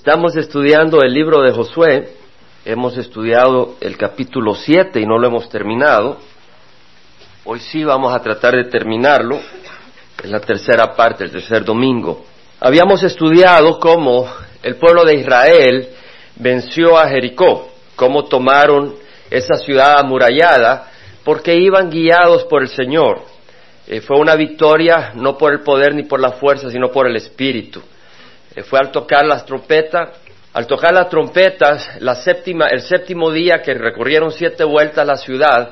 Estamos estudiando el libro de Josué, hemos estudiado el capítulo 7 y no lo hemos terminado. Hoy sí vamos a tratar de terminarlo, en la tercera parte, el tercer domingo. Habíamos estudiado cómo el pueblo de Israel venció a Jericó, cómo tomaron esa ciudad amurallada, porque iban guiados por el Señor. Eh, fue una victoria no por el poder ni por la fuerza, sino por el Espíritu. Eh, fue al tocar las trompetas, al tocar las trompetas, la séptima, el séptimo día que recorrieron siete vueltas la ciudad,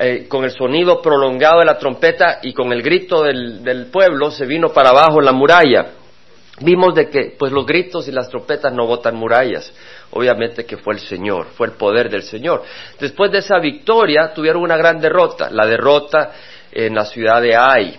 eh, con el sonido prolongado de la trompeta y con el grito del, del, pueblo, se vino para abajo la muralla. Vimos de que, pues los gritos y las trompetas no botan murallas. Obviamente que fue el Señor, fue el poder del Señor. Después de esa victoria tuvieron una gran derrota, la derrota en la ciudad de Ai.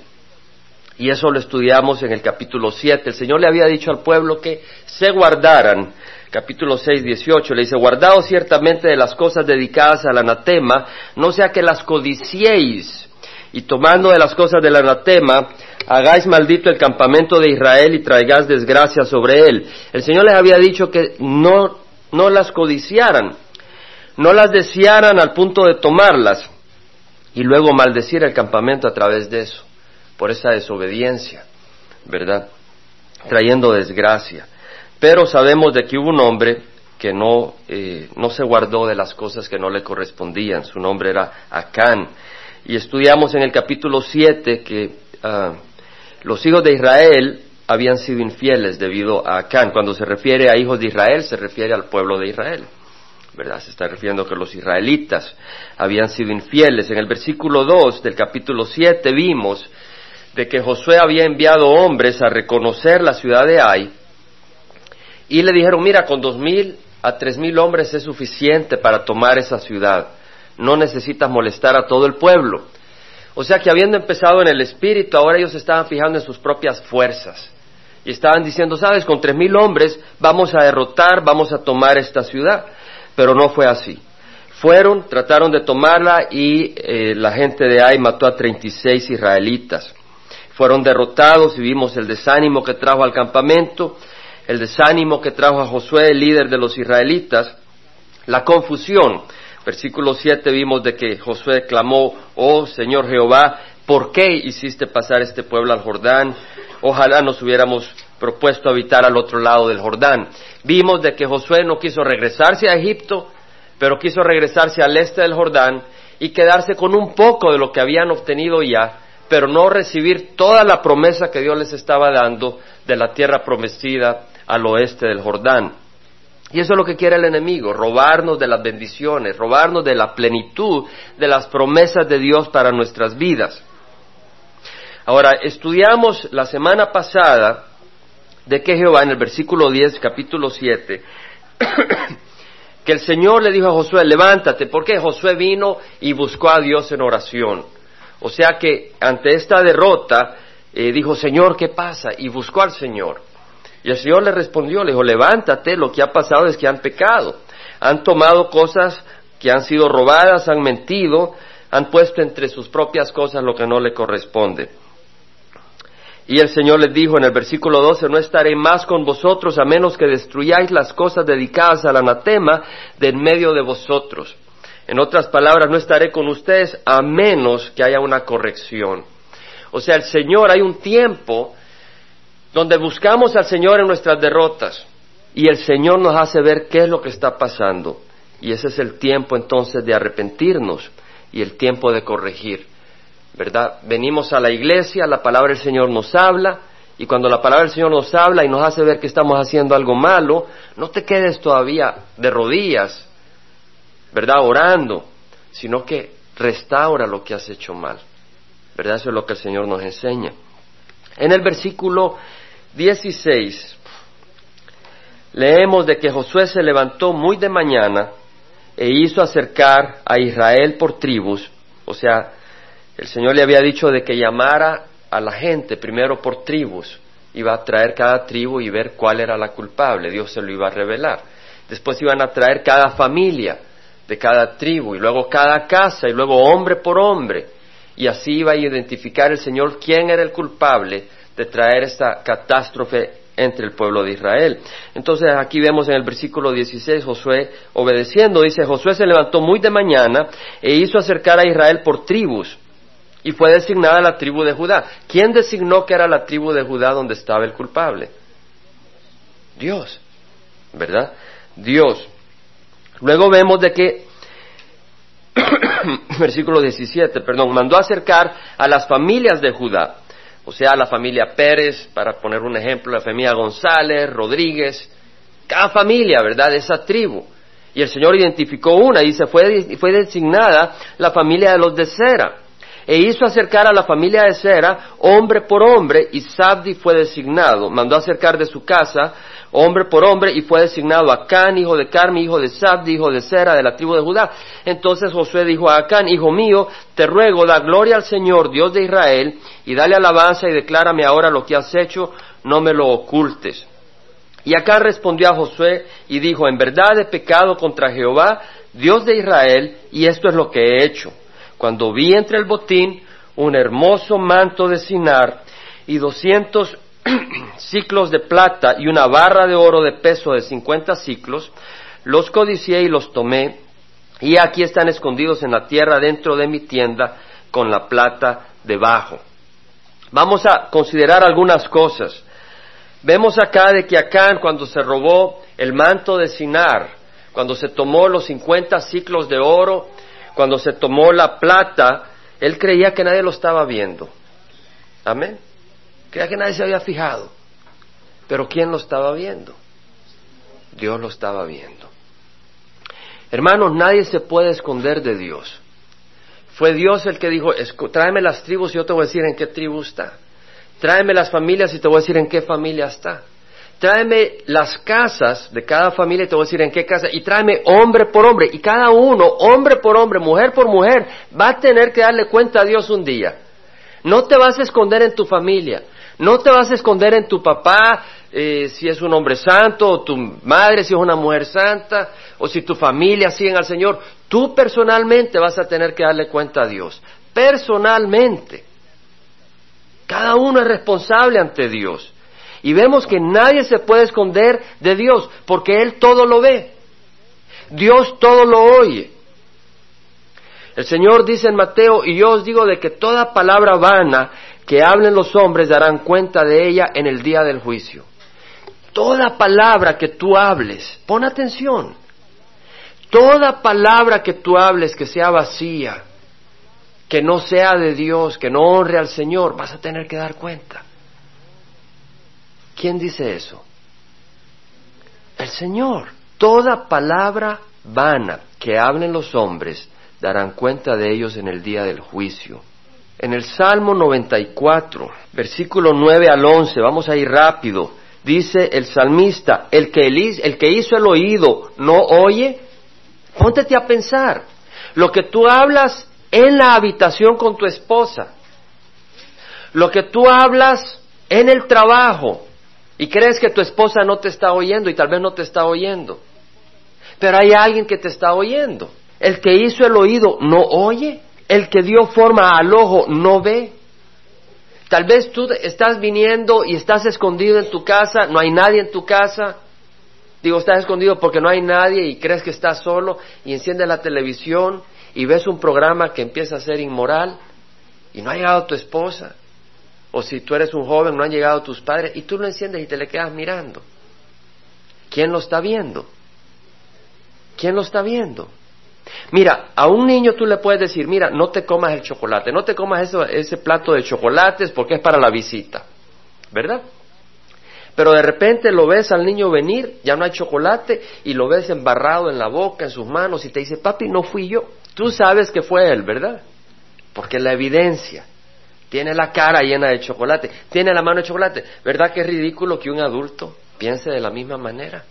Y eso lo estudiamos en el capítulo 7. El Señor le había dicho al pueblo que se guardaran. Capítulo 6, 18 le dice, guardaos ciertamente de las cosas dedicadas al anatema, no sea que las codiciéis, y tomando de las cosas del anatema, hagáis maldito el campamento de Israel y traigáis desgracia sobre él. El Señor les había dicho que no, no las codiciaran, no las desearan al punto de tomarlas, y luego maldecir el campamento a través de eso por esa desobediencia, ¿verdad? Trayendo desgracia. Pero sabemos de que hubo un hombre que no, eh, no se guardó de las cosas que no le correspondían. Su nombre era Acán. Y estudiamos en el capítulo 7 que uh, los hijos de Israel habían sido infieles debido a Acán. Cuando se refiere a hijos de Israel, se refiere al pueblo de Israel. ¿verdad? Se está refiriendo que los israelitas habían sido infieles. En el versículo 2 del capítulo 7 vimos de que Josué había enviado hombres a reconocer la ciudad de Ai y le dijeron, mira, con dos mil a tres mil hombres es suficiente para tomar esa ciudad. No necesitas molestar a todo el pueblo. O sea que habiendo empezado en el espíritu, ahora ellos estaban fijando en sus propias fuerzas. Y estaban diciendo, sabes, con tres mil hombres vamos a derrotar, vamos a tomar esta ciudad. Pero no fue así. Fueron, trataron de tomarla y eh, la gente de Ai mató a 36 israelitas fueron derrotados y vimos el desánimo que trajo al campamento, el desánimo que trajo a Josué, el líder de los israelitas, la confusión. Versículo 7 vimos de que Josué clamó, oh Señor Jehová, ¿por qué hiciste pasar este pueblo al Jordán? Ojalá nos hubiéramos propuesto habitar al otro lado del Jordán. Vimos de que Josué no quiso regresarse a Egipto, pero quiso regresarse al este del Jordán y quedarse con un poco de lo que habían obtenido ya pero no recibir toda la promesa que Dios les estaba dando de la tierra prometida al oeste del Jordán. Y eso es lo que quiere el enemigo, robarnos de las bendiciones, robarnos de la plenitud de las promesas de Dios para nuestras vidas. Ahora, estudiamos la semana pasada de que Jehová en el versículo 10, capítulo 7, que el Señor le dijo a Josué, levántate, porque Josué vino y buscó a Dios en oración. O sea que ante esta derrota eh, dijo, Señor, ¿qué pasa? Y buscó al Señor. Y el Señor le respondió, le dijo, levántate, lo que ha pasado es que han pecado. Han tomado cosas que han sido robadas, han mentido, han puesto entre sus propias cosas lo que no le corresponde. Y el Señor les dijo en el versículo 12, no estaré más con vosotros a menos que destruyáis las cosas dedicadas al anatema de en medio de vosotros. En otras palabras, no estaré con ustedes a menos que haya una corrección. O sea, el Señor, hay un tiempo donde buscamos al Señor en nuestras derrotas y el Señor nos hace ver qué es lo que está pasando. Y ese es el tiempo entonces de arrepentirnos y el tiempo de corregir. ¿Verdad? Venimos a la iglesia, la palabra del Señor nos habla, y cuando la palabra del Señor nos habla y nos hace ver que estamos haciendo algo malo, no te quedes todavía de rodillas ¿verdad? Orando, sino que restaura lo que has hecho mal. ¿Verdad? Eso es lo que el Señor nos enseña. En el versículo 16 leemos de que Josué se levantó muy de mañana e hizo acercar a Israel por tribus, o sea, el Señor le había dicho de que llamara a la gente primero por tribus, iba a traer cada tribu y ver cuál era la culpable, Dios se lo iba a revelar. Después iban a traer cada familia de cada tribu y luego cada casa y luego hombre por hombre. Y así iba a identificar el Señor quién era el culpable de traer esta catástrofe entre el pueblo de Israel. Entonces aquí vemos en el versículo 16 Josué obedeciendo, dice Josué se levantó muy de mañana e hizo acercar a Israel por tribus y fue designada la tribu de Judá. ¿Quién designó que era la tribu de Judá donde estaba el culpable? Dios, ¿verdad? Dios. Luego vemos de que, versículo 17, perdón, mandó acercar a las familias de Judá, o sea, la familia Pérez, para poner un ejemplo, la familia González, Rodríguez, cada familia, ¿verdad?, de esa tribu. Y el Señor identificó una y se fue, fue designada la familia de los de Sera e hizo acercar a la familia de Sera, hombre por hombre, y Sabdi fue designado. Mandó acercar de su casa, hombre por hombre, y fue designado Acán, hijo de Carmi, hijo de Sabdi, hijo de Sera, de la tribu de Judá. Entonces Josué dijo a Acán, hijo mío, te ruego, da gloria al Señor, Dios de Israel, y dale alabanza y declárame ahora lo que has hecho, no me lo ocultes. Y Acán respondió a Josué y dijo, en verdad he pecado contra Jehová, Dios de Israel, y esto es lo que he hecho cuando vi entre el botín un hermoso manto de sinar y doscientos ciclos de plata y una barra de oro de peso de cincuenta ciclos, los codicié y los tomé, y aquí están escondidos en la tierra dentro de mi tienda con la plata debajo. Vamos a considerar algunas cosas. Vemos acá de que acá cuando se robó el manto de Sinar, cuando se tomó los cincuenta ciclos de oro cuando se tomó la plata, él creía que nadie lo estaba viendo. Amén. Creía que nadie se había fijado. Pero ¿quién lo estaba viendo? Dios lo estaba viendo. Hermanos, nadie se puede esconder de Dios. Fue Dios el que dijo, tráeme las tribus y yo te voy a decir en qué tribu está. Tráeme las familias y te voy a decir en qué familia está tráeme las casas de cada familia y te voy a decir en qué casa, y tráeme hombre por hombre, y cada uno, hombre por hombre, mujer por mujer, va a tener que darle cuenta a Dios un día. No te vas a esconder en tu familia, no te vas a esconder en tu papá eh, si es un hombre santo, o tu madre si es una mujer santa, o si tu familia sigue al Señor. Tú personalmente vas a tener que darle cuenta a Dios. Personalmente. Cada uno es responsable ante Dios. Y vemos que nadie se puede esconder de Dios, porque Él todo lo ve. Dios todo lo oye. El Señor dice en Mateo, y yo os digo de que toda palabra vana que hablen los hombres darán cuenta de ella en el día del juicio. Toda palabra que tú hables, pon atención. Toda palabra que tú hables que sea vacía, que no sea de Dios, que no honre al Señor, vas a tener que dar cuenta. ¿Quién dice eso? El Señor. Toda palabra vana que hablen los hombres darán cuenta de ellos en el día del juicio. En el Salmo 94, versículo 9 al 11, vamos a ir rápido, dice el salmista, el que, el que hizo el oído no oye, póntete a pensar, lo que tú hablas en la habitación con tu esposa, lo que tú hablas en el trabajo, y crees que tu esposa no te está oyendo y tal vez no te está oyendo. Pero hay alguien que te está oyendo. El que hizo el oído no oye. El que dio forma al ojo no ve. Tal vez tú estás viniendo y estás escondido en tu casa, no hay nadie en tu casa. Digo, estás escondido porque no hay nadie y crees que estás solo y enciendes la televisión y ves un programa que empieza a ser inmoral y no ha llegado tu esposa o si tú eres un joven, no han llegado tus padres, y tú lo enciendes y te le quedas mirando. ¿Quién lo está viendo? ¿Quién lo está viendo? Mira, a un niño tú le puedes decir, mira, no te comas el chocolate, no te comas ese plato de chocolates porque es para la visita, ¿verdad? Pero de repente lo ves al niño venir, ya no hay chocolate, y lo ves embarrado en la boca, en sus manos, y te dice, papi, no fui yo. Tú sabes que fue él, ¿verdad? Porque la evidencia tiene la cara llena de chocolate, tiene la mano de chocolate. ¿Verdad que es ridículo que un adulto piense de la misma manera?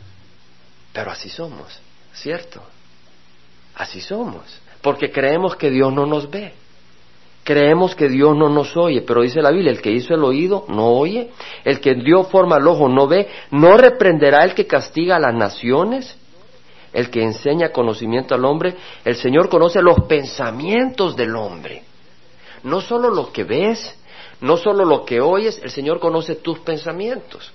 Pero así somos, ¿cierto? Así somos, porque creemos que Dios no nos ve. Creemos que Dios no nos oye, pero dice la Biblia, el que hizo el oído no oye, el que dio forma al ojo no ve, no reprenderá el que castiga a las naciones, el que enseña conocimiento al hombre, el Señor conoce los pensamientos del hombre. No solo lo que ves, no solo lo que oyes, el Señor conoce tus pensamientos.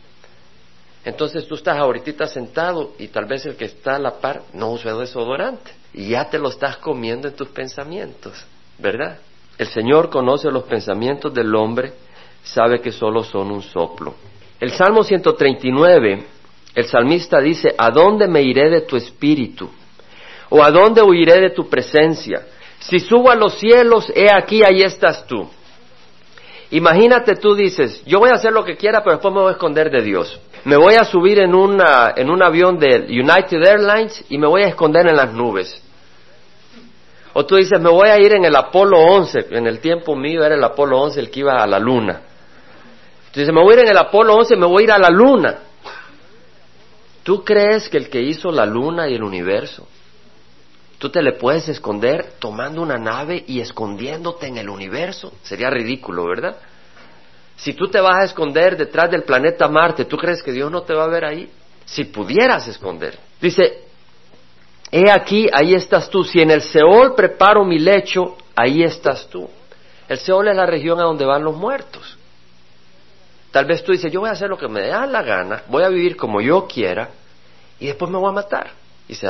Entonces tú estás ahorita sentado y tal vez el que está a la par no usa desodorante y ya te lo estás comiendo en tus pensamientos, ¿verdad? El Señor conoce los pensamientos del hombre, sabe que solo son un soplo. El Salmo 139, el salmista dice, ¿a dónde me iré de tu espíritu? ¿O a dónde huiré de tu presencia? Si subo a los cielos, he aquí, ahí estás tú. Imagínate tú dices, yo voy a hacer lo que quiera, pero después me voy a esconder de Dios. Me voy a subir en, una, en un avión de United Airlines y me voy a esconder en las nubes. O tú dices, me voy a ir en el Apolo 11, en el tiempo mío era el Apolo 11 el que iba a la luna. Tú dices, me voy a ir en el Apolo 11, me voy a ir a la luna. ¿Tú crees que el que hizo la luna y el universo Tú te le puedes esconder tomando una nave y escondiéndote en el universo. Sería ridículo, ¿verdad? Si tú te vas a esconder detrás del planeta Marte, ¿tú crees que Dios no te va a ver ahí? Si pudieras esconder. Dice, he aquí, ahí estás tú. Si en el Seol preparo mi lecho, ahí estás tú. El Seol es la región a donde van los muertos. Tal vez tú dices, yo voy a hacer lo que me dé la gana, voy a vivir como yo quiera y después me voy a matar. Y se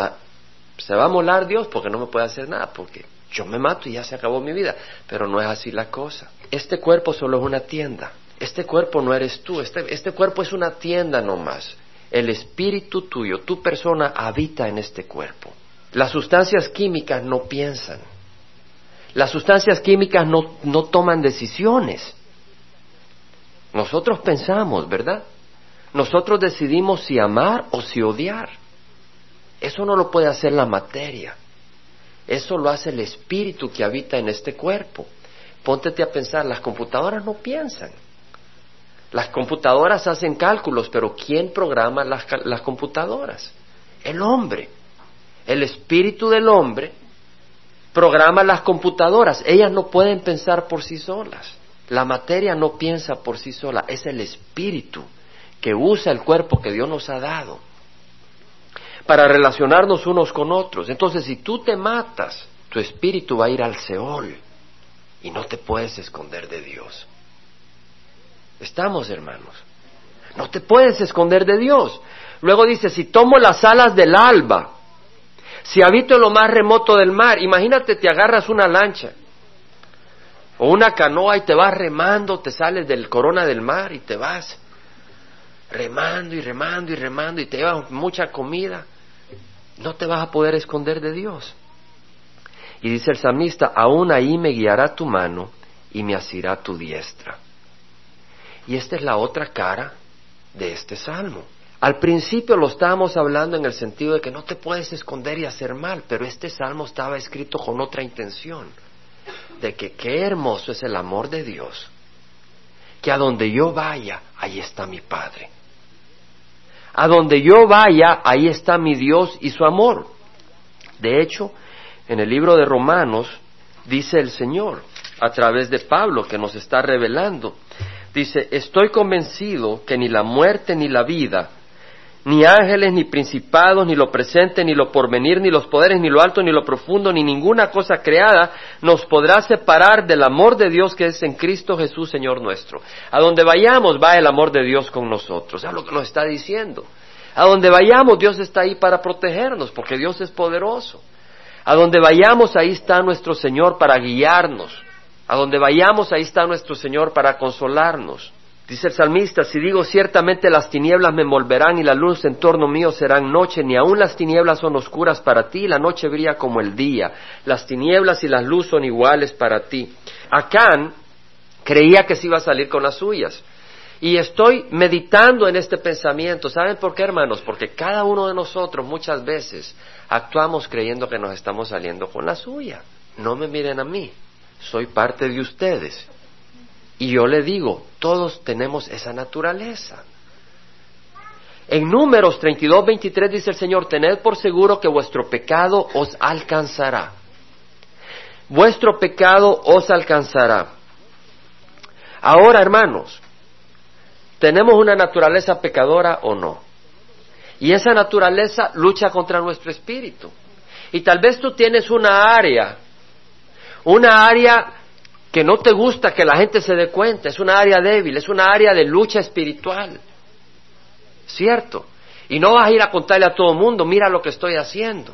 se va a molar Dios porque no me puede hacer nada, porque yo me mato y ya se acabó mi vida. Pero no es así la cosa. Este cuerpo solo es una tienda. Este cuerpo no eres tú. Este, este cuerpo es una tienda nomás. El espíritu tuyo, tu persona, habita en este cuerpo. Las sustancias químicas no piensan. Las sustancias químicas no, no toman decisiones. Nosotros pensamos, ¿verdad? Nosotros decidimos si amar o si odiar. Eso no lo puede hacer la materia. Eso lo hace el espíritu que habita en este cuerpo. Póntete a pensar, las computadoras no piensan. Las computadoras hacen cálculos, pero ¿quién programa las, las computadoras? El hombre. El espíritu del hombre programa las computadoras. Ellas no pueden pensar por sí solas. La materia no piensa por sí sola. Es el espíritu que usa el cuerpo que Dios nos ha dado para relacionarnos unos con otros. Entonces, si tú te matas, tu espíritu va a ir al Seol y no te puedes esconder de Dios. Estamos, hermanos. No te puedes esconder de Dios. Luego dice, si tomo las alas del alba, si habito en lo más remoto del mar, imagínate, te agarras una lancha o una canoa y te vas remando, te sales del corona del mar y te vas remando y remando y remando y te llevas mucha comida no te vas a poder esconder de Dios. Y dice el salmista, aún ahí me guiará tu mano y me asirá tu diestra. Y esta es la otra cara de este salmo. Al principio lo estábamos hablando en el sentido de que no te puedes esconder y hacer mal, pero este salmo estaba escrito con otra intención, de que qué hermoso es el amor de Dios, que a donde yo vaya, ahí está mi Padre. A donde yo vaya, ahí está mi Dios y su amor. De hecho, en el libro de Romanos dice el Señor, a través de Pablo, que nos está revelando, dice, estoy convencido que ni la muerte ni la vida, ni ángeles, ni principados, ni lo presente, ni lo porvenir, ni los poderes, ni lo alto, ni lo profundo, ni ninguna cosa creada nos podrá separar del amor de Dios que es en Cristo Jesús, Señor nuestro. A donde vayamos va el amor de Dios con nosotros. Es lo que nos está diciendo. A donde vayamos Dios está ahí para protegernos, porque Dios es poderoso. A donde vayamos ahí está nuestro Señor para guiarnos. A donde vayamos ahí está nuestro Señor para consolarnos. Dice el salmista, si digo ciertamente las tinieblas me envolverán y la luz en torno mío serán noche, ni aun las tinieblas son oscuras para ti, la noche brilla como el día, las tinieblas y la luz son iguales para ti. Acán creía que se iba a salir con las suyas. Y estoy meditando en este pensamiento. ¿Saben por qué, hermanos? Porque cada uno de nosotros muchas veces actuamos creyendo que nos estamos saliendo con la suya. No me miren a mí, soy parte de ustedes. Y yo le digo, todos tenemos esa naturaleza. En Números 32, 23 dice el Señor, tened por seguro que vuestro pecado os alcanzará. Vuestro pecado os alcanzará. Ahora, hermanos, ¿tenemos una naturaleza pecadora o no? Y esa naturaleza lucha contra nuestro espíritu. Y tal vez tú tienes una área, una área que no te gusta que la gente se dé cuenta, es una área débil, es una área de lucha espiritual. ¿cierto? Y no vas a ir a contarle a todo el mundo, mira lo que estoy haciendo.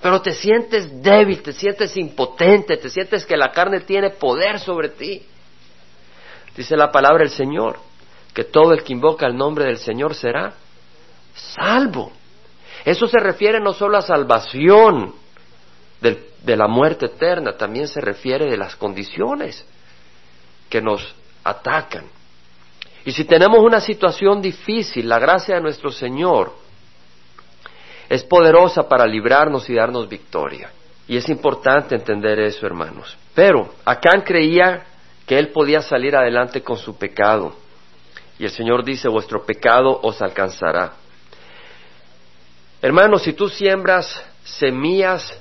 Pero te sientes débil, te sientes impotente, te sientes que la carne tiene poder sobre ti. Dice la palabra del Señor, que todo el que invoca el nombre del Señor será salvo. Eso se refiere no solo a salvación de la muerte eterna, también se refiere de las condiciones que nos atacan. Y si tenemos una situación difícil, la gracia de nuestro Señor es poderosa para librarnos y darnos victoria. Y es importante entender eso, hermanos. Pero Acán creía que él podía salir adelante con su pecado. Y el Señor dice, vuestro pecado os alcanzará. Hermanos, si tú siembras semillas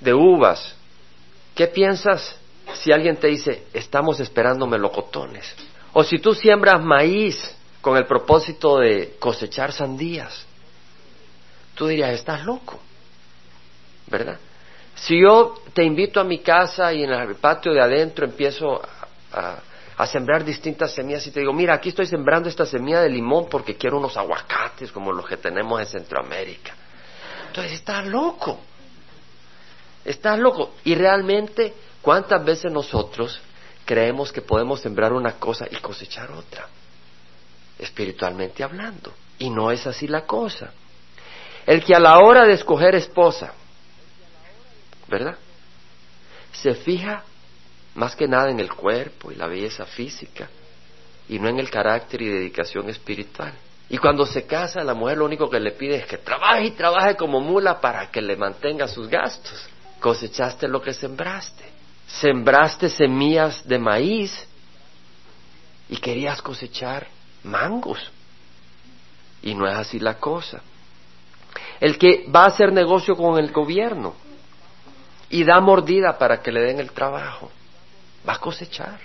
de uvas, ¿qué piensas si alguien te dice, estamos esperando melocotones? O si tú siembras maíz con el propósito de cosechar sandías, tú dirías, estás loco, ¿verdad? Si yo te invito a mi casa y en el patio de adentro empiezo a, a, sembrar distintas semillas y te digo, mira, aquí estoy sembrando esta semilla de limón porque quiero unos aguacates como los que tenemos en Centroamérica. Entonces, estás loco. Estás loco. Y realmente, ¿cuántas veces nosotros creemos que podemos sembrar una cosa y cosechar otra? Espiritualmente hablando. Y no es así la cosa. El que a la hora de escoger esposa, ¿verdad? Se fija más que nada en el cuerpo y la belleza física y no en el carácter y dedicación espiritual. Y cuando se casa, la mujer lo único que le pide es que trabaje y trabaje como mula para que le mantenga sus gastos. Cosechaste lo que sembraste. Sembraste semillas de maíz y querías cosechar mangos. Y no es así la cosa. El que va a hacer negocio con el gobierno y da mordida para que le den el trabajo, va a cosechar.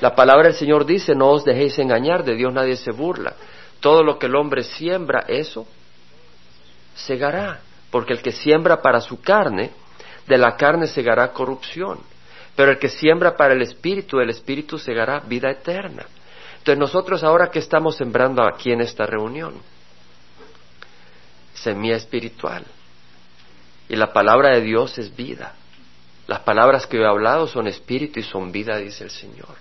La palabra del Señor dice, no os dejéis engañar, de Dios nadie se burla. Todo lo que el hombre siembra, eso segará, porque el que siembra para su carne, de la carne segará corrupción, pero el que siembra para el espíritu, el espíritu segará vida eterna. Entonces nosotros ahora que estamos sembrando aquí en esta reunión, semilla espiritual. Y la palabra de Dios es vida. Las palabras que he hablado son espíritu y son vida, dice el Señor.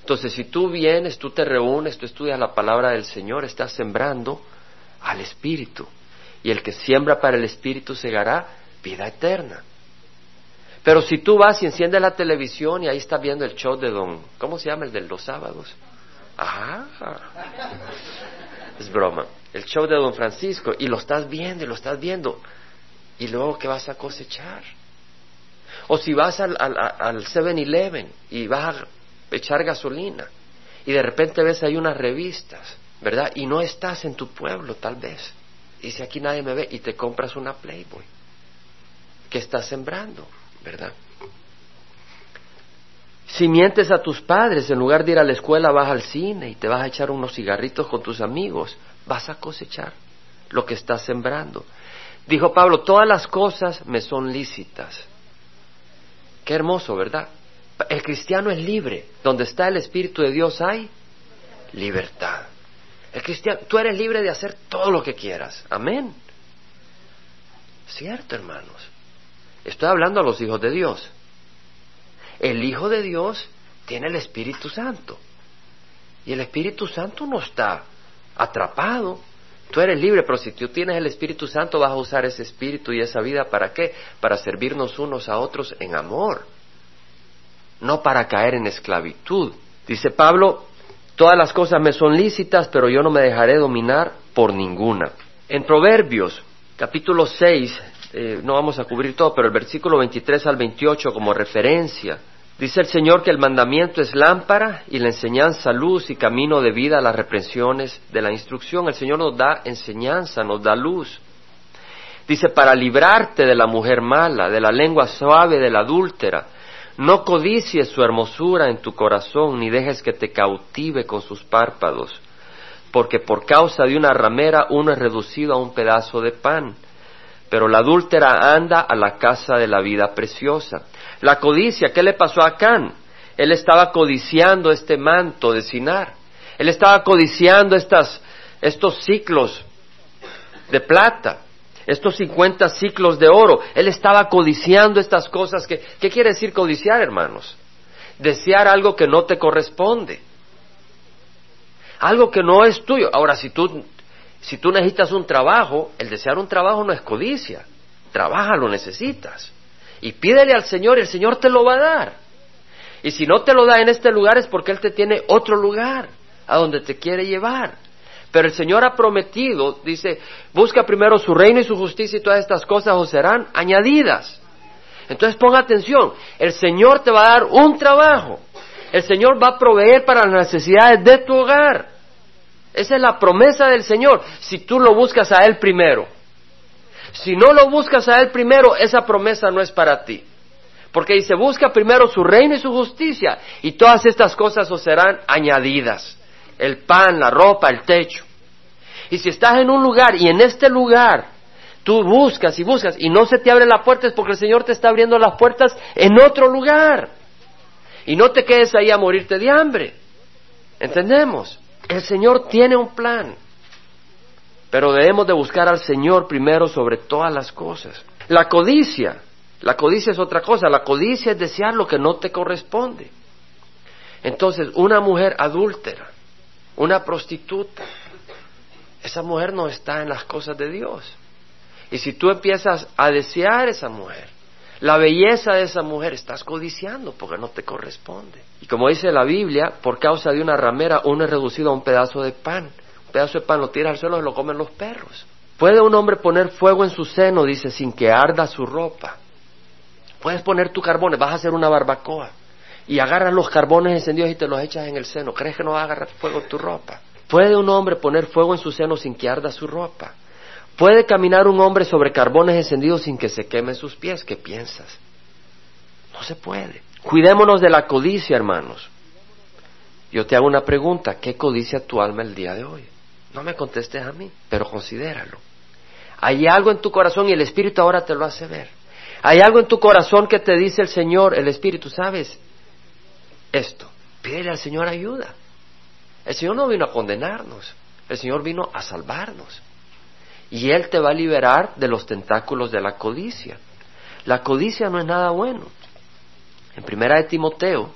Entonces, si tú vienes, tú te reúnes, tú estudias la palabra del Señor, estás sembrando al Espíritu. Y el que siembra para el Espíritu segará vida eterna. Pero si tú vas y enciendes la televisión y ahí estás viendo el show de don, ¿cómo se llama el de los sábados? Ah, es broma. El show de don Francisco y lo estás viendo y lo estás viendo. Y luego, ¿qué vas a cosechar? O si vas al, al, al 7-Eleven y vas a echar gasolina y de repente ves ahí unas revistas, ¿verdad? Y no estás en tu pueblo tal vez. Y si aquí nadie me ve y te compras una Playboy, ¿qué estás sembrando, verdad? Si mientes a tus padres, en lugar de ir a la escuela vas al cine y te vas a echar unos cigarritos con tus amigos, vas a cosechar lo que estás sembrando. Dijo Pablo, todas las cosas me son lícitas. Qué hermoso, ¿verdad? El cristiano es libre. Donde está el Espíritu de Dios hay libertad. El cristiano, tú eres libre de hacer todo lo que quieras. Amén. Cierto, hermanos. Estoy hablando a los hijos de Dios. El Hijo de Dios tiene el Espíritu Santo. Y el Espíritu Santo no está atrapado. Tú eres libre, pero si tú tienes el Espíritu Santo vas a usar ese espíritu y esa vida para qué? Para servirnos unos a otros en amor no para caer en esclavitud. Dice Pablo, todas las cosas me son lícitas, pero yo no me dejaré dominar por ninguna. En Proverbios, capítulo 6, eh, no vamos a cubrir todo, pero el versículo 23 al 28 como referencia, dice el Señor que el mandamiento es lámpara y la enseñanza luz y camino de vida a las reprensiones de la instrucción. El Señor nos da enseñanza, nos da luz. Dice, para librarte de la mujer mala, de la lengua suave, de la adúltera, no codicies su hermosura en tu corazón, ni dejes que te cautive con sus párpados, porque por causa de una ramera uno es reducido a un pedazo de pan. Pero la adúltera anda a la casa de la vida preciosa. La codicia, ¿qué le pasó a Can? Él estaba codiciando este manto de Sinar. Él estaba codiciando estas, estos ciclos de plata, estos 50 ciclos de oro. Él estaba codiciando estas cosas que, ¿qué quiere decir codiciar, hermanos? Desear algo que no te corresponde. Algo que no es tuyo. Ahora, si tú, si tú necesitas un trabajo, el desear un trabajo no es codicia. Trabaja, lo necesitas. Y pídele al Señor el Señor te lo va a dar. Y si no te lo da en este lugar es porque Él te tiene otro lugar a donde te quiere llevar. Pero el Señor ha prometido, dice, busca primero su reino y su justicia y todas estas cosas os serán añadidas. Entonces ponga atención, el Señor te va a dar un trabajo, el Señor va a proveer para las necesidades de tu hogar. Esa es la promesa del Señor, si tú lo buscas a Él primero. Si no lo buscas a Él primero, esa promesa no es para ti. Porque dice, busca primero su reino y su justicia, y todas estas cosas os serán añadidas. El pan, la ropa, el techo. Y si estás en un lugar y en este lugar tú buscas y buscas y no se te abre la puerta es porque el Señor te está abriendo las puertas en otro lugar. Y no te quedes ahí a morirte de hambre. ¿Entendemos? El Señor tiene un plan. Pero debemos de buscar al Señor primero sobre todas las cosas. La codicia, la codicia es otra cosa, la codicia es desear lo que no te corresponde. Entonces, una mujer adúltera, una prostituta, esa mujer no está en las cosas de Dios. Y si tú empiezas a desear esa mujer, la belleza de esa mujer, estás codiciando porque no te corresponde. Y como dice la Biblia, por causa de una ramera, uno es reducido a un pedazo de pan. Un pedazo de pan lo tira al suelo y lo comen los perros. ¿Puede un hombre poner fuego en su seno, dice, sin que arda su ropa? Puedes poner tu carbones, vas a hacer una barbacoa y agarras los carbones encendidos y te los echas en el seno. ¿Crees que no va a agarrar fuego tu ropa? ¿Puede un hombre poner fuego en su seno sin que arda su ropa? ¿Puede caminar un hombre sobre carbones encendidos sin que se quemen sus pies? ¿Qué piensas? No se puede. Cuidémonos de la codicia, hermanos. Yo te hago una pregunta, ¿qué codicia tu alma el día de hoy? No me contestes a mí, pero considéralo. Hay algo en tu corazón y el Espíritu ahora te lo hace ver. Hay algo en tu corazón que te dice el Señor, el Espíritu, ¿sabes? Esto, pídele al Señor ayuda. El Señor no vino a condenarnos, el Señor vino a salvarnos. Y Él te va a liberar de los tentáculos de la codicia. La codicia no es nada bueno. En primera de Timoteo,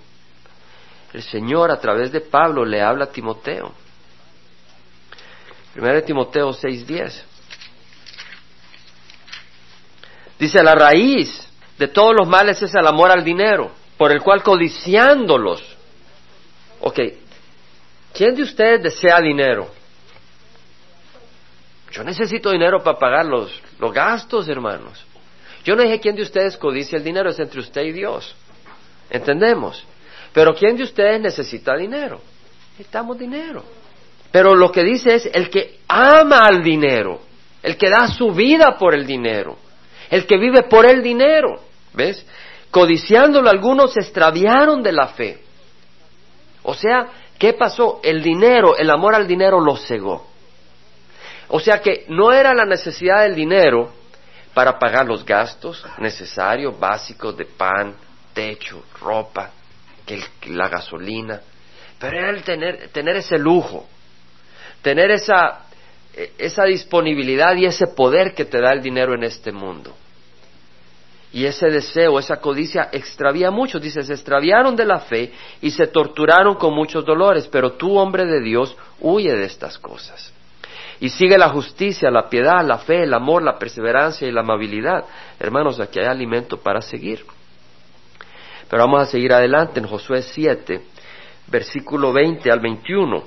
el Señor a través de Pablo le habla a Timoteo. Primera de Timoteo 6:10. Dice, la raíz de todos los males es el amor al dinero, por el cual codiciándolos. Ok, ¿Quién de ustedes desea dinero? Yo necesito dinero para pagar los, los gastos, hermanos. Yo no dije quién de ustedes codicia el dinero, es entre usted y Dios. ¿Entendemos? Pero ¿quién de ustedes necesita dinero? Necesitamos dinero. Pero lo que dice es el que ama al dinero, el que da su vida por el dinero, el que vive por el dinero. ¿Ves? Codiciándolo algunos se extraviaron de la fe. O sea, ¿Qué pasó? El dinero, el amor al dinero lo cegó. O sea que no era la necesidad del dinero para pagar los gastos necesarios, básicos de pan, techo, ropa, que la gasolina, pero era el tener, tener ese lujo, tener esa, esa disponibilidad y ese poder que te da el dinero en este mundo. Y ese deseo, esa codicia extravía a muchos. Dice, se extraviaron de la fe y se torturaron con muchos dolores. Pero tú, hombre de Dios, huye de estas cosas. Y sigue la justicia, la piedad, la fe, el amor, la perseverancia y la amabilidad. Hermanos, aquí hay alimento para seguir. Pero vamos a seguir adelante en Josué 7, versículo 20 al 21.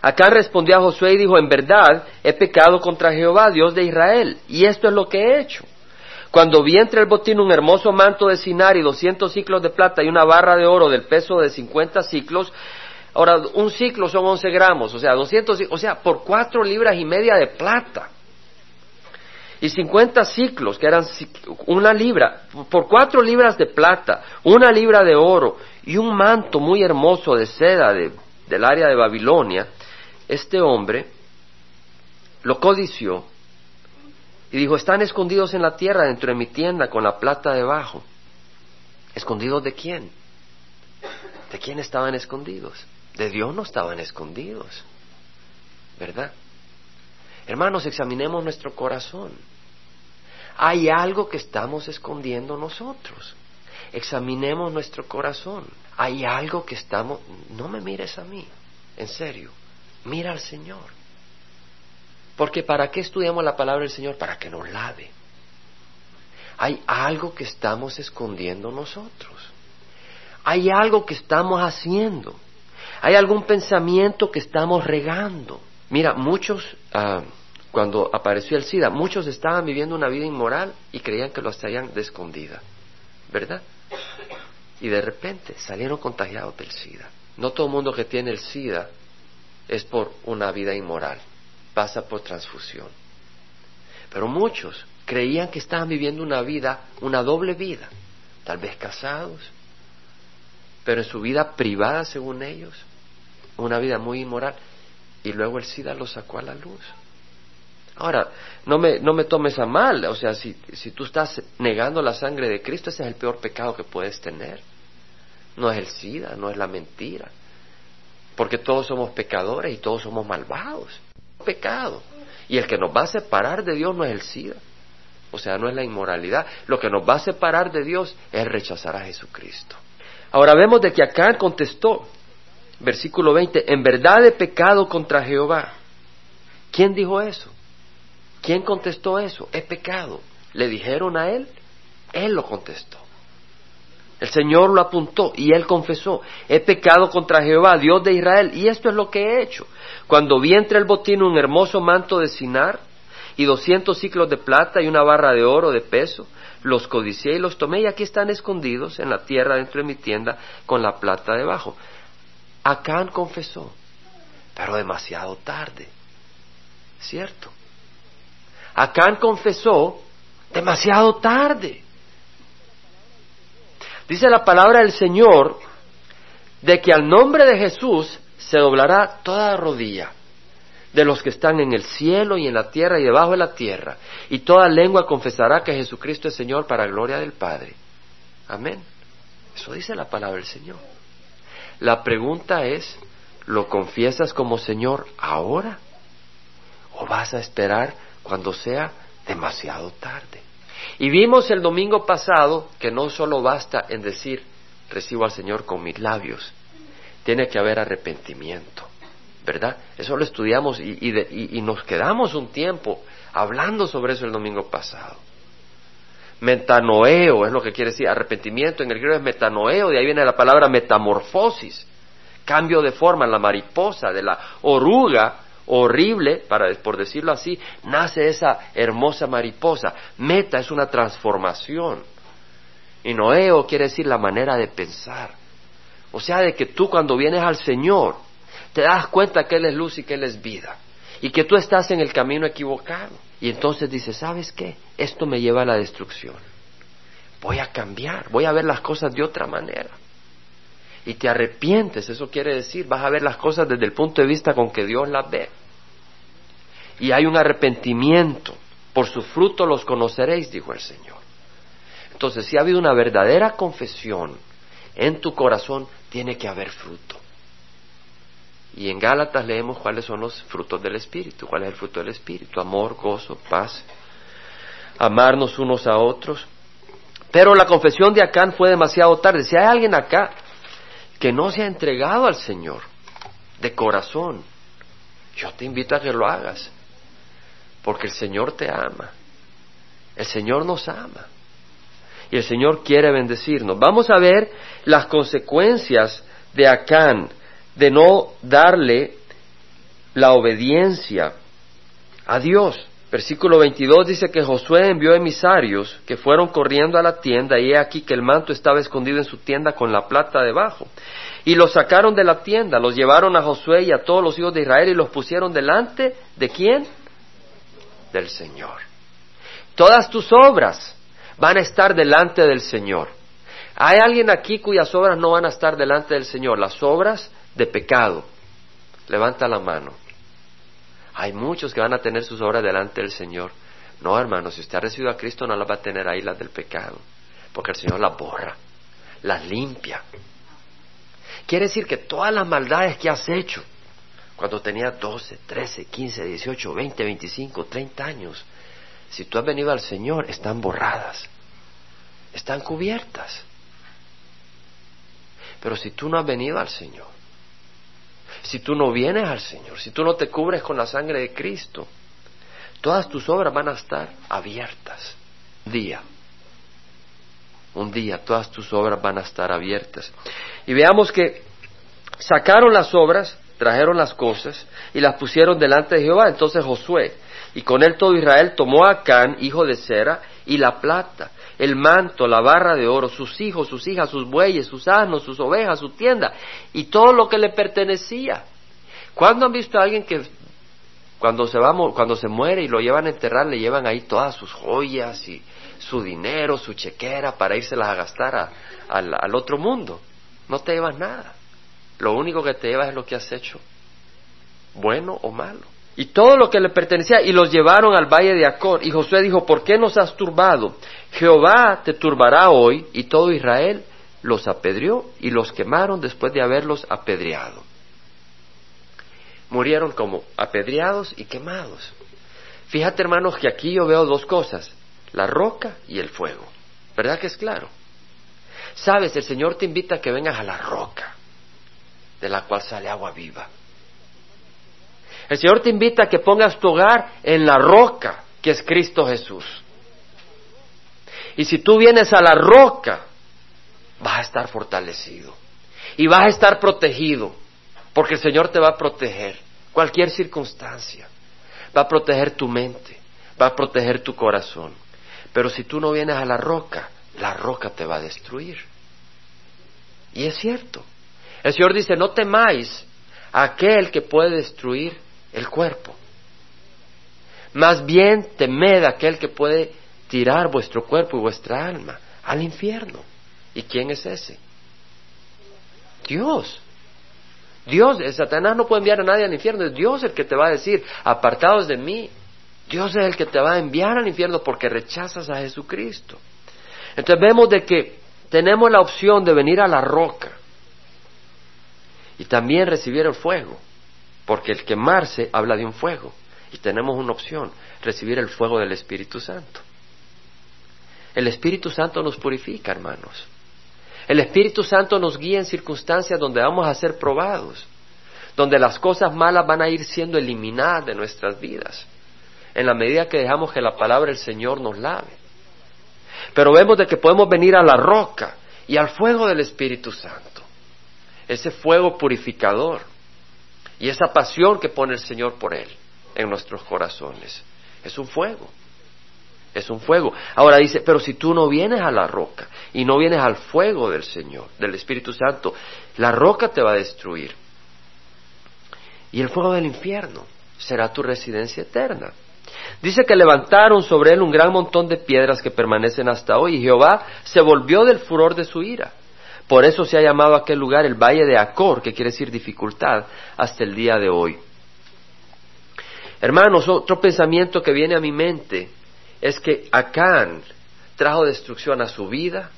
Acá respondió a Josué y dijo, en verdad he pecado contra Jehová, Dios de Israel, y esto es lo que he hecho cuando vi entre el botín un hermoso manto de sinar y doscientos ciclos de plata y una barra de oro del peso de cincuenta ciclos, ahora un ciclo son once gramos, o sea, doscientos, o sea, por cuatro libras y media de plata. Y cincuenta ciclos, que eran una libra, por cuatro libras de plata, una libra de oro y un manto muy hermoso de seda del área de Babilonia, este hombre lo codició y dijo, están escondidos en la tierra dentro de mi tienda con la plata debajo. ¿Escondidos de quién? ¿De quién estaban escondidos? De Dios no estaban escondidos, ¿verdad? Hermanos, examinemos nuestro corazón. Hay algo que estamos escondiendo nosotros. Examinemos nuestro corazón. Hay algo que estamos... No me mires a mí, en serio. Mira al Señor. Porque ¿para qué estudiamos la palabra del Señor? Para que nos lave. Hay algo que estamos escondiendo nosotros. Hay algo que estamos haciendo. Hay algún pensamiento que estamos regando. Mira, muchos, ah, cuando apareció el SIDA, muchos estaban viviendo una vida inmoral y creían que lo hacían de escondida. ¿Verdad? Y de repente salieron contagiados del SIDA. No todo el mundo que tiene el SIDA es por una vida inmoral, pasa por transfusión. Pero muchos creían que estaban viviendo una vida, una doble vida, tal vez casados, pero en su vida privada, según ellos, una vida muy inmoral, y luego el SIDA lo sacó a la luz. Ahora, no me, no me tomes a mal, o sea, si, si tú estás negando la sangre de Cristo, ese es el peor pecado que puedes tener. No es el SIDA, no es la mentira, porque todos somos pecadores y todos somos malvados. Pecado. Y el que nos va a separar de Dios no es el SIDA, o sea, no es la inmoralidad. Lo que nos va a separar de Dios es rechazar a Jesucristo. Ahora vemos de que acá contestó, versículo 20, en verdad he pecado contra Jehová. ¿Quién dijo eso? ¿Quién contestó eso? Es pecado. ¿Le dijeron a él? Él lo contestó. El Señor lo apuntó y él confesó, he pecado contra Jehová, Dios de Israel, y esto es lo que he hecho. Cuando vi entre el botín un hermoso manto de sinar y doscientos ciclos de plata y una barra de oro de peso, los codicié y los tomé y aquí están escondidos en la tierra dentro de mi tienda con la plata debajo. Acán confesó, pero demasiado tarde, ¿cierto? Acán confesó demasiado tarde. Dice la palabra del Señor de que al nombre de Jesús se doblará toda rodilla de los que están en el cielo y en la tierra y debajo de la tierra, y toda lengua confesará que Jesucristo es Señor para gloria del Padre. Amén. Eso dice la palabra del Señor. La pregunta es, ¿lo confiesas como Señor ahora? ¿O vas a esperar cuando sea demasiado tarde? Y vimos el domingo pasado que no solo basta en decir, recibo al Señor con mis labios, tiene que haber arrepentimiento, ¿verdad? Eso lo estudiamos y, nos quedamos un tiempo hablando sobre eso el domingo pasado. Metanoeo es lo que quiere decir arrepentimiento, en el griego es metanoeo, de ahí viene la palabra metamorfosis, cambio de forma, la mariposa, de la oruga horrible, para, por decirlo así, nace esa hermosa mariposa. Meta es una transformación. Y noeo quiere decir la manera de pensar. O sea, de que tú cuando vienes al Señor, te das cuenta que Él es luz y que Él es vida. Y que tú estás en el camino equivocado. Y entonces dices, ¿sabes qué? Esto me lleva a la destrucción. Voy a cambiar, voy a ver las cosas de otra manera y te arrepientes, eso quiere decir, vas a ver las cosas desde el punto de vista con que Dios las ve y hay un arrepentimiento. Por su fruto los conoceréis, dijo el Señor. Entonces, si ha habido una verdadera confesión en tu corazón, tiene que haber fruto. Y en Gálatas leemos cuáles son los frutos del Espíritu. ¿Cuál es el fruto del Espíritu? Amor, gozo, paz, amarnos unos a otros. Pero la confesión de Acán fue demasiado tarde. Si hay alguien acá que no se ha entregado al Señor de corazón, yo te invito a que lo hagas porque el Señor te ama. El Señor nos ama. Y el Señor quiere bendecirnos. Vamos a ver las consecuencias de Acán, de no darle la obediencia a Dios. Versículo 22 dice que Josué envió emisarios que fueron corriendo a la tienda y he aquí que el manto estaba escondido en su tienda con la plata debajo. Y los sacaron de la tienda, los llevaron a Josué y a todos los hijos de Israel y los pusieron delante de quién? del Señor. Todas tus obras van a estar delante del Señor. ¿Hay alguien aquí cuyas obras no van a estar delante del Señor? Las obras de pecado. Levanta la mano. Hay muchos que van a tener sus obras delante del Señor. No, hermano, si usted ha recibido a Cristo no las va a tener ahí las del pecado, porque el Señor las borra, las limpia. Quiere decir que todas las maldades que has hecho, cuando tenías 12, 13, 15, 18, 20, 25, 30 años, si tú has venido al Señor, están borradas, están cubiertas. Pero si tú no has venido al Señor, si tú no vienes al Señor, si tú no te cubres con la sangre de Cristo, todas tus obras van a estar abiertas. Día, un día todas tus obras van a estar abiertas. Y veamos que sacaron las obras, trajeron las cosas y las pusieron delante de Jehová. Entonces Josué y con él todo Israel tomó a Can, hijo de Sera, y la plata, el manto, la barra de oro, sus hijos, sus hijas, sus bueyes, sus asnos, sus ovejas, su tienda y todo lo que le pertenecía. ¿Cuándo han visto a alguien que cuando se, va, cuando se muere y lo llevan a enterrar, le llevan ahí todas sus joyas y su dinero, su chequera para írselas a gastar al otro mundo? No te llevas nada. Lo único que te llevas es lo que has hecho, bueno o malo y todo lo que le pertenecía, y los llevaron al valle de Acor. Y Josué dijo, ¿por qué nos has turbado? Jehová te turbará hoy, y todo Israel los apedreó y los quemaron después de haberlos apedreado. Murieron como apedreados y quemados. Fíjate, hermanos, que aquí yo veo dos cosas, la roca y el fuego. ¿Verdad que es claro? Sabes, el Señor te invita a que vengas a la roca, de la cual sale agua viva. El Señor te invita a que pongas tu hogar en la roca que es Cristo Jesús. Y si tú vienes a la roca, vas a estar fortalecido y vas a estar protegido, porque el Señor te va a proteger cualquier circunstancia, va a proteger tu mente, va a proteger tu corazón. Pero si tú no vienes a la roca, la roca te va a destruir. Y es cierto. El Señor dice, no temáis a aquel que puede destruir el cuerpo. Más bien temed aquel que puede tirar vuestro cuerpo y vuestra alma al infierno. ¿Y quién es ese? Dios. Dios, Satanás no puede enviar a nadie al infierno, es Dios el que te va a decir, apartados de mí. Dios es el que te va a enviar al infierno porque rechazas a Jesucristo. Entonces vemos de que tenemos la opción de venir a la roca y también recibir el fuego. Porque el quemarse habla de un fuego. Y tenemos una opción, recibir el fuego del Espíritu Santo. El Espíritu Santo nos purifica, hermanos. El Espíritu Santo nos guía en circunstancias donde vamos a ser probados, donde las cosas malas van a ir siendo eliminadas de nuestras vidas, en la medida que dejamos que la palabra del Señor nos lave. Pero vemos de que podemos venir a la roca y al fuego del Espíritu Santo, ese fuego purificador y esa pasión que pone el Señor por Él en nuestros corazones. Es un fuego. Es un fuego. Ahora dice, pero si tú no vienes a la roca y no vienes al fuego del Señor, del Espíritu Santo, la roca te va a destruir. Y el fuego del infierno será tu residencia eterna. Dice que levantaron sobre él un gran montón de piedras que permanecen hasta hoy y Jehová se volvió del furor de su ira por eso se ha llamado aquel lugar el Valle de Acor, que quiere decir dificultad, hasta el día de hoy. Hermanos, otro pensamiento que viene a mi mente es que Acán trajo destrucción a su vida,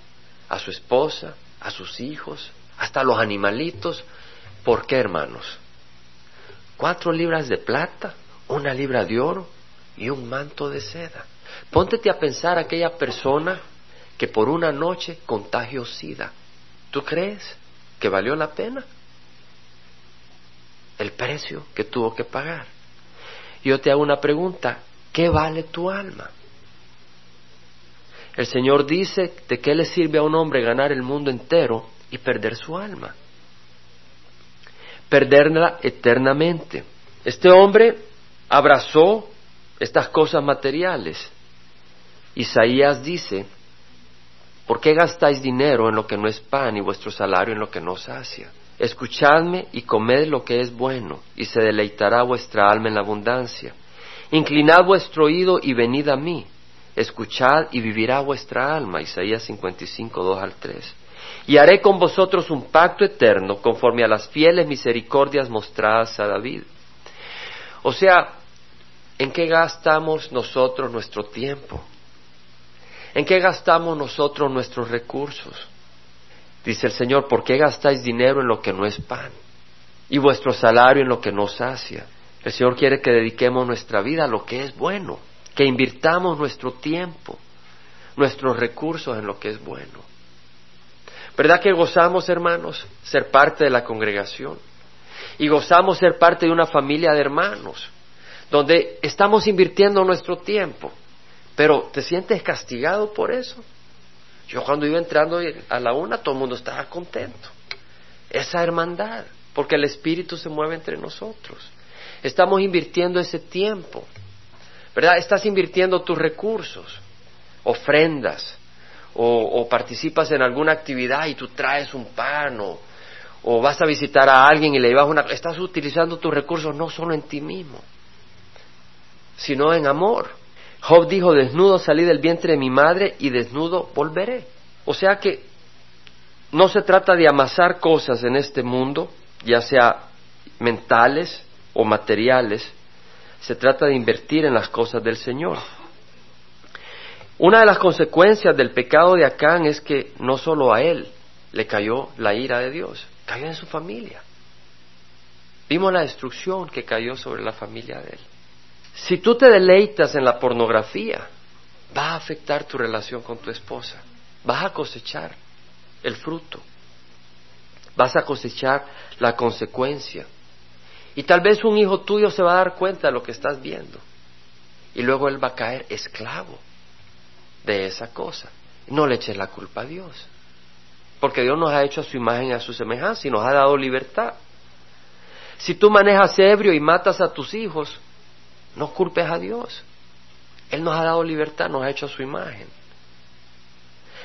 a su esposa, a sus hijos, hasta a los animalitos. ¿Por qué, hermanos? Cuatro libras de plata, una libra de oro y un manto de seda. Póntete a pensar aquella persona que por una noche contagió sida ¿Tú crees que valió la pena? El precio que tuvo que pagar. Yo te hago una pregunta, ¿qué vale tu alma? El Señor dice, ¿de qué le sirve a un hombre ganar el mundo entero y perder su alma? Perderla eternamente. Este hombre abrazó estas cosas materiales. Isaías dice, ¿Por qué gastáis dinero en lo que no es pan y vuestro salario en lo que no sacia? Escuchadme y comed lo que es bueno, y se deleitará vuestra alma en la abundancia. Inclinad vuestro oído y venid a mí. Escuchad y vivirá vuestra alma. Isaías 55, 2 al 3. Y haré con vosotros un pacto eterno conforme a las fieles misericordias mostradas a David. O sea, ¿en qué gastamos nosotros nuestro tiempo? ¿En qué gastamos nosotros nuestros recursos? Dice el Señor, ¿por qué gastáis dinero en lo que no es pan? Y vuestro salario en lo que no sacia. El Señor quiere que dediquemos nuestra vida a lo que es bueno, que invirtamos nuestro tiempo, nuestros recursos en lo que es bueno. ¿Verdad que gozamos, hermanos, ser parte de la congregación? Y gozamos ser parte de una familia de hermanos, donde estamos invirtiendo nuestro tiempo. Pero ¿te sientes castigado por eso? Yo cuando iba entrando a la una, todo el mundo estaba contento. Esa hermandad, porque el Espíritu se mueve entre nosotros. Estamos invirtiendo ese tiempo, ¿verdad? Estás invirtiendo tus recursos, ofrendas, o, participas en alguna actividad y tú traes un pan, o, o vas a visitar a alguien y le llevas una... Estás utilizando tus recursos no solo en ti mismo, sino en amor. Job dijo, desnudo salí del vientre de mi madre y desnudo volveré. O sea que no se trata de amasar cosas en este mundo, ya sea mentales o materiales, se trata de invertir en las cosas del Señor. Una de las consecuencias del pecado de Acán es que no solo a él le cayó la ira de Dios, cayó en su familia. Vimos la destrucción que cayó sobre la familia de él. Si tú te deleitas en la pornografía, va a afectar tu relación con tu esposa. Vas a cosechar el fruto. Vas a cosechar la consecuencia. Y tal vez un hijo tuyo se va a dar cuenta de lo que estás viendo. Y luego él va a caer esclavo de esa cosa. No le eches la culpa a Dios. Porque Dios nos ha hecho a su imagen y a su semejanza y nos ha dado libertad. Si tú manejas ebrio y matas a tus hijos, no culpes a Dios. Él nos ha dado libertad, nos ha hecho su imagen.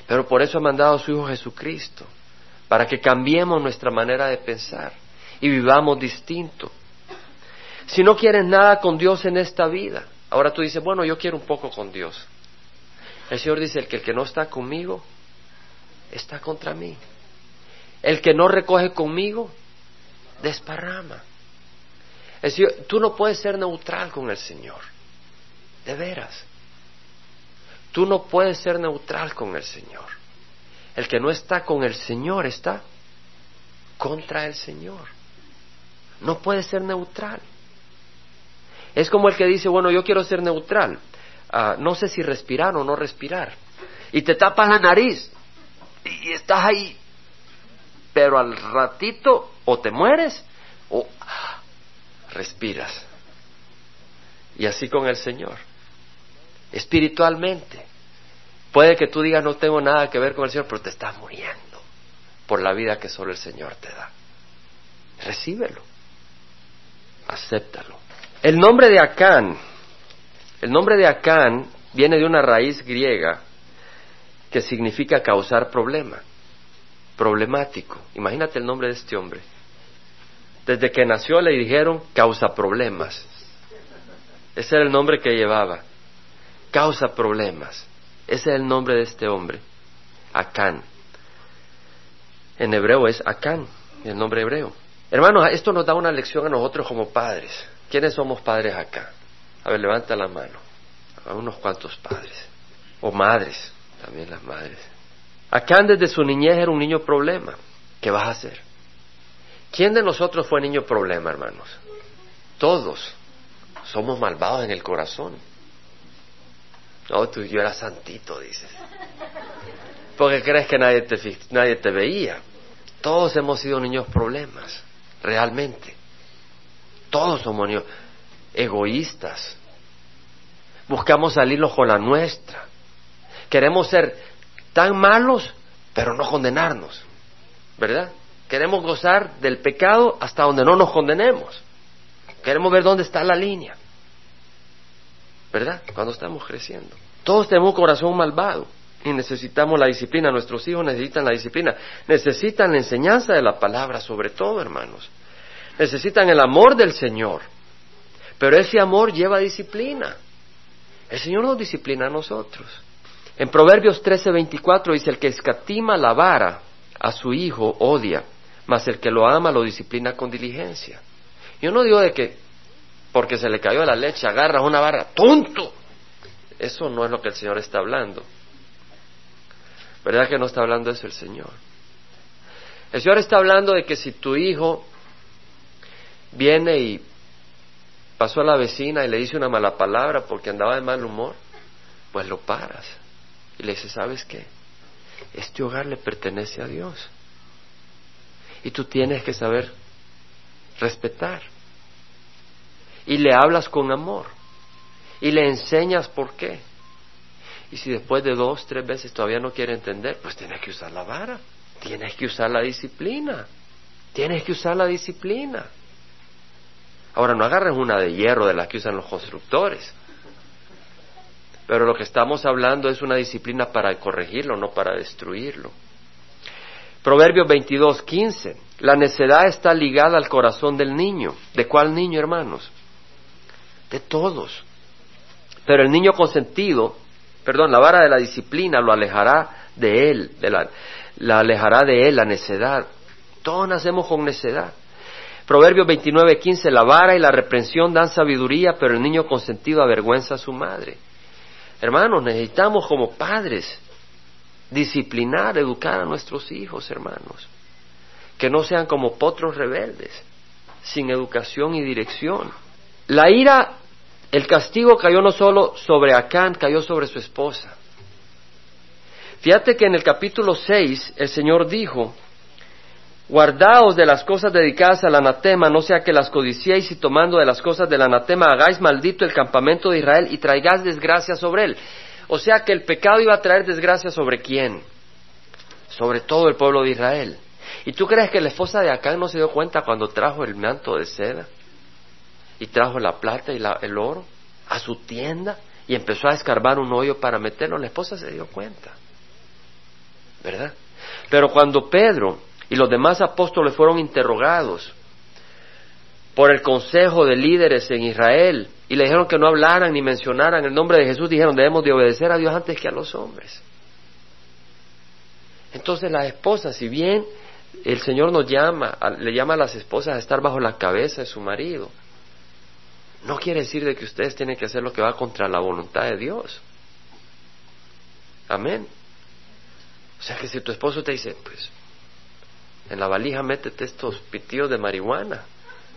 Pero por eso ha mandado a su Hijo Jesucristo, para que cambiemos nuestra manera de pensar y vivamos distinto. Si no quieres nada con Dios en esta vida, ahora tú dices, bueno, yo quiero un poco con Dios. El Señor dice, el que, el que no está conmigo, está contra mí. El que no recoge conmigo, desparrama. Tú no puedes ser neutral con el Señor. De veras. Tú no puedes ser neutral con el Señor. El que no está con el Señor está contra el Señor. No puede ser neutral. Es como el que dice, bueno, yo quiero ser neutral. Ah, no sé si respirar o no respirar. Y te tapas la nariz y estás ahí. Pero al ratito o te mueres o respiras. Y así con el Señor. Espiritualmente. Puede que tú digas no tengo nada que ver con el Señor, pero te estás muriendo por la vida que solo el Señor te da. Recíbelo. Acéptalo. El nombre de Acán, el nombre de Acán viene de una raíz griega que significa causar problema, problemático. Imagínate el nombre de este hombre. Desde que nació le dijeron causa problemas. Ese era el nombre que llevaba. Causa problemas. Ese es el nombre de este hombre. Acán. En hebreo es Acán, el nombre hebreo. Hermanos, esto nos da una lección a nosotros como padres. ¿Quiénes somos padres acá? A ver, levanta la mano. A unos cuantos padres. O madres, también las madres. Acán desde su niñez era un niño problema. ¿Qué vas a hacer? ¿Quién de nosotros fue niño problema, hermanos? Todos somos malvados en el corazón. No, tú yo era santito, dices. Porque crees que nadie te, nadie te veía. Todos hemos sido niños problemas, realmente. Todos somos niños egoístas. Buscamos salirnos con la nuestra. Queremos ser tan malos, pero no condenarnos. ¿Verdad? Queremos gozar del pecado hasta donde no nos condenemos. Queremos ver dónde está la línea. ¿Verdad? Cuando estamos creciendo. Todos tenemos un corazón malvado y necesitamos la disciplina. Nuestros hijos necesitan la disciplina. Necesitan la enseñanza de la palabra, sobre todo, hermanos. Necesitan el amor del Señor. Pero ese amor lleva disciplina. El Señor nos disciplina a nosotros. En Proverbios 13:24 dice, el que escatima la vara a su hijo odia, mas el que lo ama lo disciplina con diligencia. Yo no digo de que porque se le cayó la leche agarra una barra, tonto. Eso no es lo que el Señor está hablando. ¿Verdad que no está hablando eso el Señor? El Señor está hablando de que si tu hijo viene y pasó a la vecina y le dice una mala palabra porque andaba de mal humor, pues lo paras y le dices, ¿sabes qué? Este hogar le pertenece a Dios. Y tú tienes que saber respetar. Y le hablas con amor. Y le enseñas por qué. Y si después de dos, tres veces todavía no quiere entender, pues tienes que usar la vara. Tienes que usar la disciplina. Tienes que usar la disciplina. Ahora no agarres una de hierro de las que usan los constructores. Pero lo que estamos hablando es una disciplina para corregirlo, no para destruirlo. Proverbios 22, 15. La necedad está ligada al corazón del niño. ¿De cuál niño, hermanos? De todos. Pero el niño consentido, perdón, la vara de la disciplina lo alejará de él, de la, la alejará de él la necedad. Todos nacemos con necedad. Proverbios 29, 15. La vara y la reprensión dan sabiduría, pero el niño consentido avergüenza a su madre. Hermanos, necesitamos como padres disciplinar, educar a nuestros hijos, hermanos. Que no sean como potros rebeldes, sin educación y dirección. La ira, el castigo cayó no solo sobre Acán, cayó sobre su esposa. Fíjate que en el capítulo 6 el Señor dijo, Guardaos de las cosas dedicadas al anatema, no sea que las codiciéis y tomando de las cosas del anatema hagáis maldito el campamento de Israel y traigáis desgracia sobre él. O sea que el pecado iba a traer desgracia sobre quién? Sobre todo el pueblo de Israel. ¿Y tú crees que la esposa de Acán no se dio cuenta cuando trajo el manto de seda? Y trajo la plata y el oro a su tienda y empezó a escarbar un hoyo para meterlo. La esposa se dio cuenta. ¿Verdad? Pero cuando Pedro y los demás apóstoles fueron interrogados por el consejo de líderes en Israel y le dijeron que no hablaran ni mencionaran el nombre de Jesús, dijeron debemos de obedecer a Dios antes que a los hombres. Entonces las esposas, si bien el Señor nos llama, le llama a las esposas a estar bajo la cabeza de su marido, no quiere decir de que ustedes tienen que hacer lo que va contra la voluntad de Dios. Amén. O sea que si tu esposo te dice, pues en la valija métete estos pitíos de marihuana,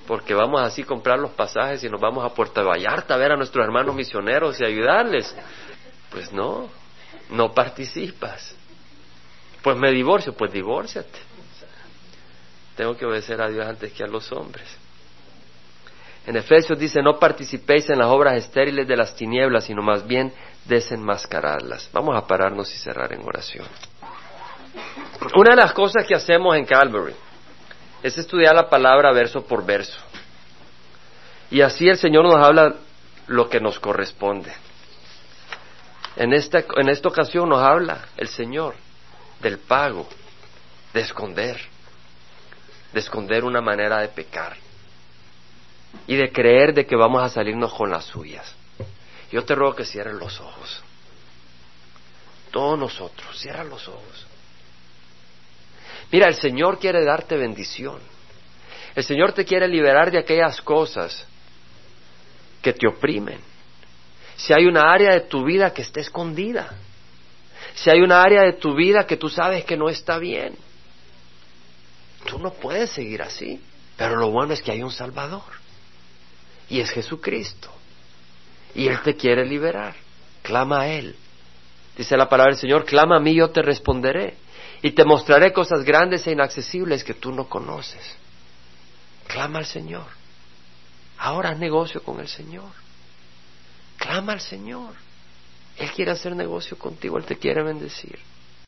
porque vamos así a comprar los pasajes y nos vamos a Puerto Vallarta a ver a nuestros hermanos misioneros y ayudarles. Pues no, no participas. Pues me divorcio, pues divórciate. Tengo que obedecer a Dios antes que a los hombres. En Efesios dice, no participéis en las obras estériles de las tinieblas, sino más bien desenmascararlas. Vamos a pararnos y cerrar en oración. Una de las cosas que hacemos en Calvary es estudiar la palabra verso por verso. Y así el Señor nos habla lo que nos corresponde. En esta, en esta ocasión nos habla el Señor del pago, de esconder, de esconder una manera de pecar y de creer de que vamos a salirnos con las suyas. Yo te ruego que cierres los ojos. Todos nosotros, cierra los ojos. Mira, el Señor quiere darte bendición. El Señor te quiere liberar de aquellas cosas que te oprimen. Si hay una área de tu vida que está escondida, si hay una área de tu vida que tú sabes que no está bien, tú no puedes seguir así. Pero lo bueno es que hay un Salvador. Y es Jesucristo. Y Él te quiere liberar. Clama a Él. Dice la palabra del Señor, clama a mí, yo te responderé y te mostraré cosas grandes e inaccesibles que tú no conoces. Clama al Señor. Ahora negocio con el Señor. Clama al Señor. Él quiere hacer negocio contigo, Él te quiere bendecir.